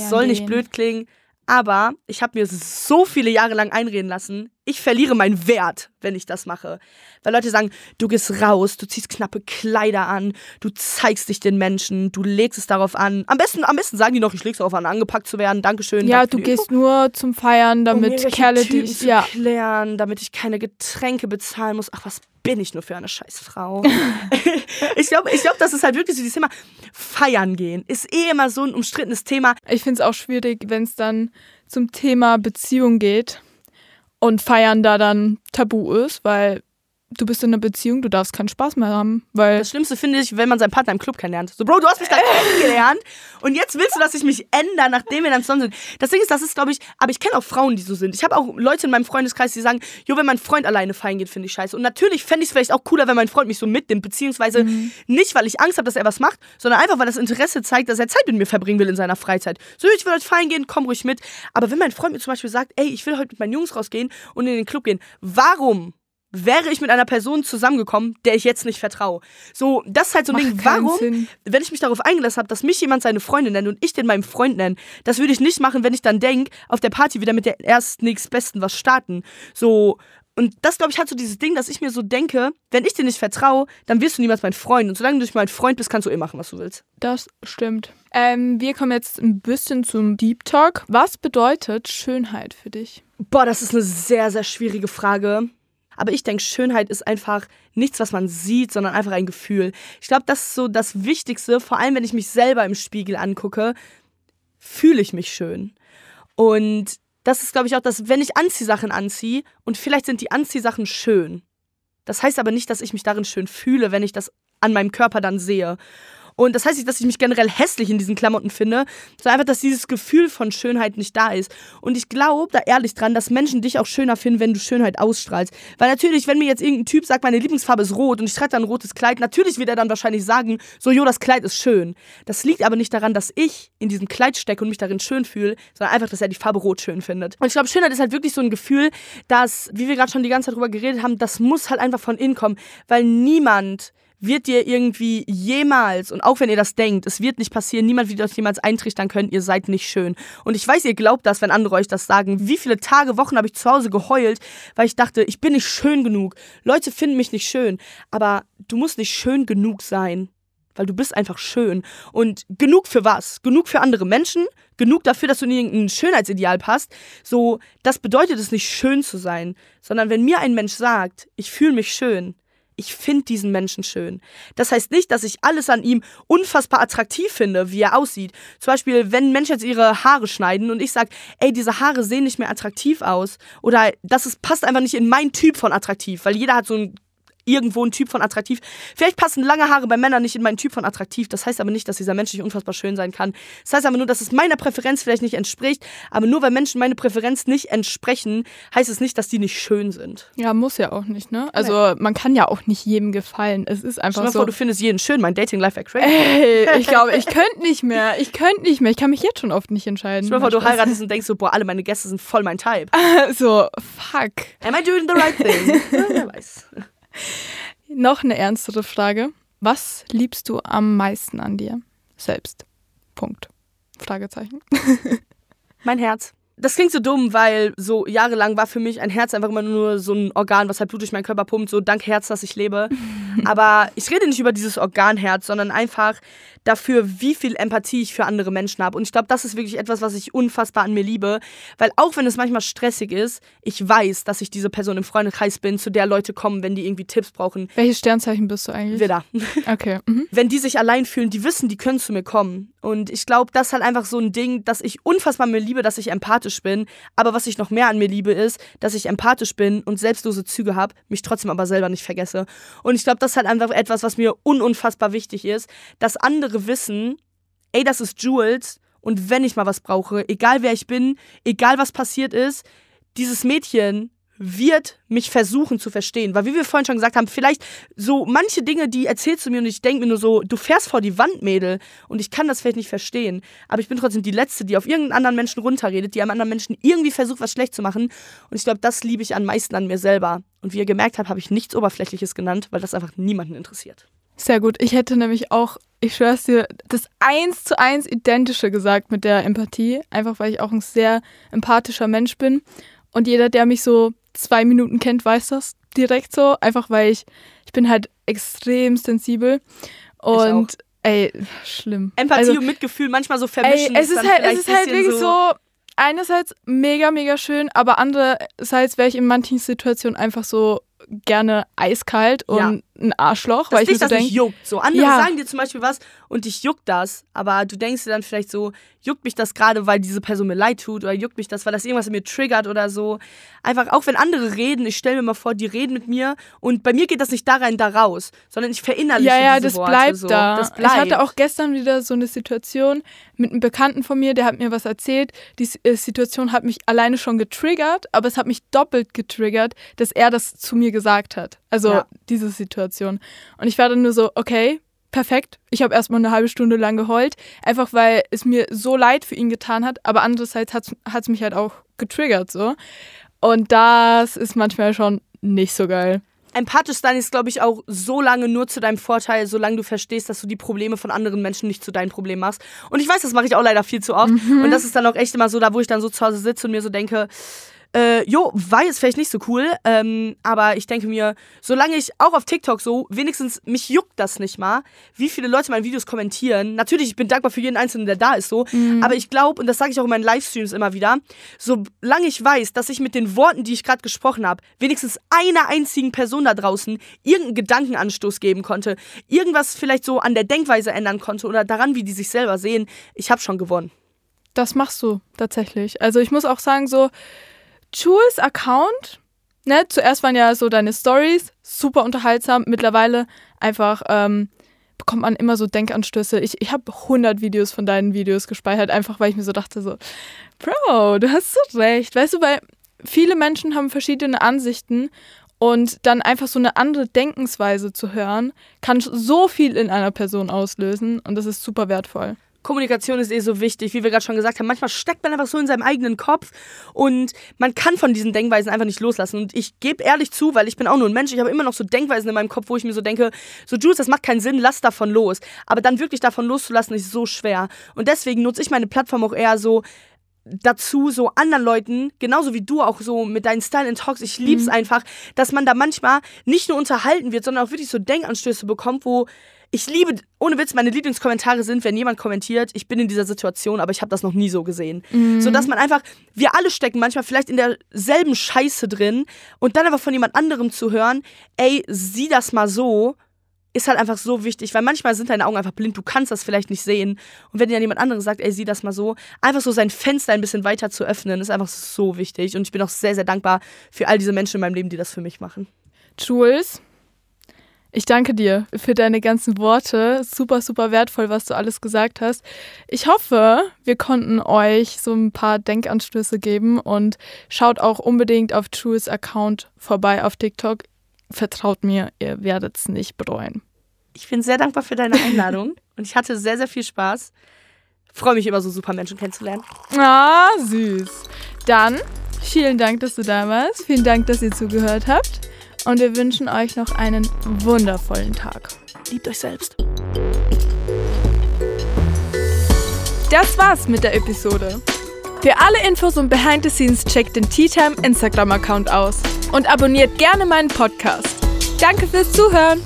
soll nicht gehen. blöd klingen, aber ich habe mir so viele Jahre lang einreden lassen, ich verliere meinen Wert, wenn ich das mache. Weil Leute sagen, du gehst raus, du ziehst knappe Kleider an, du zeigst dich den Menschen, du legst es darauf an. Am besten, am besten sagen die noch, ich leg's darauf an, angepackt zu werden. Dankeschön. Ja, danke du die Info. gehst nur zum Feiern, um damit irgendwelche Kerle Typen dich. Ja, klären, damit ich keine Getränke bezahlen muss. Ach, was bin ich nur für eine Scheißfrau? [LAUGHS] ich glaube, ich glaub, das ist halt wirklich so dieses Thema Feiern gehen. Ist eh immer so ein umstrittenes Thema. ich finde es auch schwierig, wenn es dann zum Thema Beziehung geht und Feiern da dann tabu ist, weil du bist in einer Beziehung, du darfst keinen Spaß mehr haben, weil Das Schlimmste finde ich, wenn man seinen Partner im Club kennenlernt. So, Bro, du hast mich da [LAUGHS] kennengelernt und jetzt willst du, dass ich mich ändere, nachdem wir dann zusammen sind. Das Ding ist, das ist, glaube ich, aber ich kenne auch Frauen, die so sind. Ich habe auch Leute in meinem Freundeskreis, die sagen, jo, wenn mein Freund alleine feiern geht, finde ich scheiße. Und natürlich fände ich es vielleicht auch cooler, wenn mein Freund mich so mitnimmt, beziehungsweise nicht, weil ich Angst habe, dass er was macht, sondern einfach, weil das Interesse zeigt, dass er Zeit mit mir verbringen will in seiner Freizeit. So, ich will heute feiern gehen, komm ruhig mit. Aber wenn mein Freund mir zum Beispiel sagt, ey, ich will heute mit meinen Jungs rausgehen und in den Club gehen, warum wäre ich mit einer Person zusammengekommen, der ich jetzt nicht vertraue. So, das ist halt so ein Macht Ding. Warum, Sinn. wenn ich mich darauf eingelassen habe, dass mich jemand seine Freundin nennt und ich den meinen Freund nenne, das würde ich nicht machen, wenn ich dann denke, auf der Party wieder mit der erst nächstbesten was starten. So, und das, glaube ich, hat so dieses Ding, dass ich mir so denke, wenn ich dir nicht vertraue, dann wirst du niemals mein Freund. Und solange du nicht mein Freund bist, kannst du eh machen, was du willst. das stimmt. Ähm, wir kommen jetzt ein bisschen zum Deep Talk. Was bedeutet Schönheit für dich? Boah, das ist eine sehr, sehr schwierige Frage. Aber ich denke, Schönheit ist einfach nichts, was man sieht, sondern einfach ein Gefühl. Ich glaube, das ist so das Wichtigste, vor allem wenn ich mich selber im Spiegel angucke, fühle ich mich schön. Und das ist, glaube ich, auch das, wenn ich Anziehsachen anziehe und vielleicht sind die Anziehsachen schön. Das heißt aber nicht, dass ich mich darin schön fühle, wenn ich das an meinem Körper dann sehe. Und das heißt nicht, dass ich mich generell hässlich in diesen Klamotten finde, sondern einfach, dass dieses Gefühl von Schönheit nicht da ist. Und ich glaube da ehrlich dran, dass Menschen dich auch schöner finden, wenn du Schönheit ausstrahlst. Weil natürlich, wenn mir jetzt irgendein Typ sagt, meine Lieblingsfarbe ist rot und ich trage dann ein rotes Kleid, natürlich wird er dann wahrscheinlich sagen, so, jo, das Kleid ist schön. Das liegt aber nicht daran, dass ich in diesem Kleid stecke und mich darin schön fühle, sondern einfach, dass er die Farbe rot schön findet. Und ich glaube, Schönheit ist halt wirklich so ein Gefühl, dass, wie wir gerade schon die ganze Zeit drüber geredet haben, das muss halt einfach von innen kommen, weil niemand wird dir irgendwie jemals, und auch wenn ihr das denkt, es wird nicht passieren, niemand wird euch jemals eintrichtern können, ihr seid nicht schön. Und ich weiß, ihr glaubt das, wenn andere euch das sagen. Wie viele Tage, Wochen habe ich zu Hause geheult, weil ich dachte, ich bin nicht schön genug. Leute finden mich nicht schön. Aber du musst nicht schön genug sein. Weil du bist einfach schön. Und genug für was? Genug für andere Menschen? Genug dafür, dass du in irgendein Schönheitsideal passt? So, das bedeutet es nicht schön zu sein. Sondern wenn mir ein Mensch sagt, ich fühle mich schön, ich finde diesen Menschen schön. Das heißt nicht, dass ich alles an ihm unfassbar attraktiv finde, wie er aussieht. Zum Beispiel, wenn Menschen jetzt ihre Haare schneiden und ich sage, ey, diese Haare sehen nicht mehr attraktiv aus. Oder das ist, passt einfach nicht in meinen Typ von attraktiv, weil jeder hat so ein irgendwo ein Typ von attraktiv. Vielleicht passen lange Haare bei Männern nicht in meinen Typ von attraktiv. Das heißt aber nicht, dass dieser Mensch nicht unfassbar schön sein kann. Das heißt aber nur, dass es meiner Präferenz vielleicht nicht entspricht. Aber nur weil Menschen meine Präferenz nicht entsprechen, heißt es nicht, dass die nicht schön sind. Ja, muss ja auch nicht, ne? Also man kann ja auch nicht jedem gefallen. Es ist Stell einfach mal so. vor, du findest jeden schön. Mein Dating-Life wäre crazy. Ey, ich glaube, ich [LAUGHS] könnte nicht mehr. Ich könnte nicht mehr. Ich kann mich jetzt schon oft nicht entscheiden. Stell vor, du heiratest und denkst so, boah, alle meine Gäste sind voll mein Type. [LAUGHS] So, fuck. Am I doing the right thing? [LAUGHS] wer weiß. Noch eine ernstere Frage. Was liebst du am meisten an dir selbst? Punkt. Fragezeichen. [LAUGHS] Mein Herz. Das klingt so dumm, weil so jahrelang war für mich ein Herz einfach immer nur so ein Organ, was halt Blut durch meinen Körper pumpt, so dank Herz, dass ich lebe. [LAUGHS] Aber ich rede nicht über dieses Organherz, sondern einfach dafür, wie viel Empathie ich für andere Menschen habe. Und ich glaube, das ist wirklich etwas, was ich unfassbar an mir liebe, weil auch wenn es manchmal stressig ist, ich weiß, dass ich diese Person im Freundeskreis bin, zu der Leute kommen, wenn die irgendwie Tipps brauchen. Welches Sternzeichen bist du eigentlich? Widder. [LAUGHS] Okay. Mhm. wenn die sich allein fühlen, die wissen, die können zu mir kommen. Und ich glaube, das ist halt einfach so ein Ding, dass ich unfassbar an mir liebe, dass ich empathisch bin. Aber was ich noch mehr an mir liebe, ist, dass ich empathisch bin und selbstlose Züge habe, mich trotzdem aber selber nicht vergesse. Und ich glaube, das ist halt einfach etwas, was mir ununfassbar wichtig ist, dass andere wissen, ey, das ist Jules. Und wenn ich mal was brauche, egal wer ich bin, egal was passiert ist, dieses Mädchen wird mich versuchen zu verstehen. Weil wie wir vorhin schon gesagt haben, vielleicht so manche Dinge, die erzählst du mir und ich denke mir nur so, du fährst vor die Wand, Mädel. Und ich kann das vielleicht nicht verstehen. Aber ich bin trotzdem die Letzte, die auf irgendeinen anderen Menschen runterredet, die einem anderen Menschen irgendwie versucht, was schlecht zu machen. Und ich glaube, das liebe ich am meisten an mir selber. Und wie ihr gemerkt habt, habe ich nichts Oberflächliches genannt, weil das einfach niemanden interessiert. Sehr gut. Ich hätte nämlich auch, ich schwör's dir, das eins zu eins identische gesagt mit der Empathie. Einfach weil ich auch ein sehr empathischer Mensch bin. Und jeder, der mich so zwei Minuten kennt, weiß das direkt so. Einfach weil ich, ich bin halt extrem sensibel. Und ey, schlimm. Empathie also, und Mitgefühl manchmal so vermischen. Ey, es ist, halt, es ist halt wirklich so, so einerseits mega, mega schön, aber andererseits wäre ich in manchen Situationen einfach so gerne eiskalt und ja. ein Arschloch, das weil ich mir so denke, juckt. So andere ja. sagen dir zum Beispiel was und dich juckt das, aber du denkst dir dann vielleicht so, juckt mich das gerade, weil diese Person mir leid tut oder juckt mich das, weil das irgendwas in mir triggert oder so. Einfach auch wenn andere reden, ich stelle mir mal vor, die reden mit mir und bei mir geht das nicht da rein, da raus, sondern ich verinnerliche ja, ja, diese das Worte. Bleibt so. da. Das bleibt. Ich hatte auch gestern wieder so eine Situation mit einem Bekannten von mir, der hat mir was erzählt. Die äh, Situation hat mich alleine schon getriggert, aber es hat mich doppelt getriggert, dass er das zu mir gesagt hat. Also ja. diese Situation. Und ich war dann nur so, okay, perfekt. Ich habe erstmal eine halbe Stunde lang geheult, einfach weil es mir so leid für ihn getan hat, aber andererseits hat es mich halt auch getriggert so. Und das ist manchmal schon nicht so geil. Empathisch sein ist, glaube ich, auch so lange nur zu deinem Vorteil, solange du verstehst, dass du die Probleme von anderen Menschen nicht zu deinem Problem machst. Und ich weiß, das mache ich auch leider viel zu oft. Mhm. Und das ist dann auch echt immer so, da wo ich dann so zu Hause sitze und mir so denke, äh, jo, war jetzt vielleicht nicht so cool, ähm, aber ich denke mir, solange ich auch auf TikTok so, wenigstens mich juckt das nicht mal, wie viele Leute meine Videos kommentieren. Natürlich, ich bin dankbar für jeden Einzelnen, der da ist, so. Mhm. Aber ich glaube, und das sage ich auch in meinen Livestreams immer wieder, solange ich weiß, dass ich mit den Worten, die ich gerade gesprochen habe, wenigstens einer einzigen Person da draußen irgendeinen Gedankenanstoß geben konnte, irgendwas vielleicht so an der Denkweise ändern konnte oder daran, wie die sich selber sehen, ich habe schon gewonnen. Das machst du tatsächlich. Also ich muss auch sagen, so, Jules Account, ne, zuerst waren ja so deine Stories super unterhaltsam. Mittlerweile einfach ähm, bekommt man immer so Denkanstöße. Ich, ich habe 100 Videos von deinen Videos gespeichert, einfach weil ich mir so dachte, so, Bro, du hast so recht. Weißt du, weil viele Menschen haben verschiedene Ansichten und dann einfach so eine andere Denkensweise zu hören, kann so viel in einer Person auslösen und das ist super wertvoll. Kommunikation ist eh so wichtig, wie wir gerade schon gesagt haben. Manchmal steckt man einfach so in seinem eigenen Kopf und man kann von diesen Denkweisen einfach nicht loslassen. Und ich gebe ehrlich zu, weil ich bin auch nur ein Mensch, ich habe immer noch so Denkweisen in meinem Kopf, wo ich mir so denke, so Jules, das macht keinen Sinn, lass davon los. Aber dann wirklich davon loszulassen, ist so schwer. Und deswegen nutze ich meine Plattform auch eher so, dazu, so anderen Leuten, genauso wie du auch so mit deinen Style and Talks, ich lieb's mhm. einfach, dass man da manchmal nicht nur unterhalten wird, sondern auch wirklich so Denkanstöße bekommt, wo ich liebe, ohne Witz, meine Lieblingskommentare sind, wenn jemand kommentiert, ich bin in dieser Situation, aber ich habe das noch nie so gesehen. Mhm. So dass man einfach, wir alle stecken manchmal vielleicht in derselben Scheiße drin und dann aber von jemand anderem zu hören, ey, sieh das mal so, ist halt einfach so wichtig, weil manchmal sind deine Augen einfach blind, du kannst das vielleicht nicht sehen. Und wenn dir dann jemand anderes sagt, ey, sieh das mal so, einfach so sein Fenster ein bisschen weiter zu öffnen, ist einfach so wichtig. Und ich bin auch sehr, sehr dankbar für all diese Menschen in meinem Leben, die das für mich machen. Jules, ich danke dir für deine ganzen Worte. Super, super wertvoll, was du alles gesagt hast. Ich hoffe, wir konnten euch so ein paar Denkanstöße geben und schaut auch unbedingt auf Trues Account vorbei auf TikTok. Vertraut mir, ihr werdet es nicht bereuen. Ich bin sehr dankbar für deine Einladung [LAUGHS] und ich hatte sehr, sehr viel Spaß. Freue mich immer so super Menschen kennenzulernen. Ah, süß. Dann vielen Dank, dass du da warst. Vielen Dank, dass ihr zugehört habt und wir wünschen euch noch einen wundervollen Tag. Liebt euch selbst. Das war's mit der Episode. Für alle Infos und Behind the Scenes checkt den Tea Time Instagram Account aus und abonniert gerne meinen Podcast. Danke fürs Zuhören.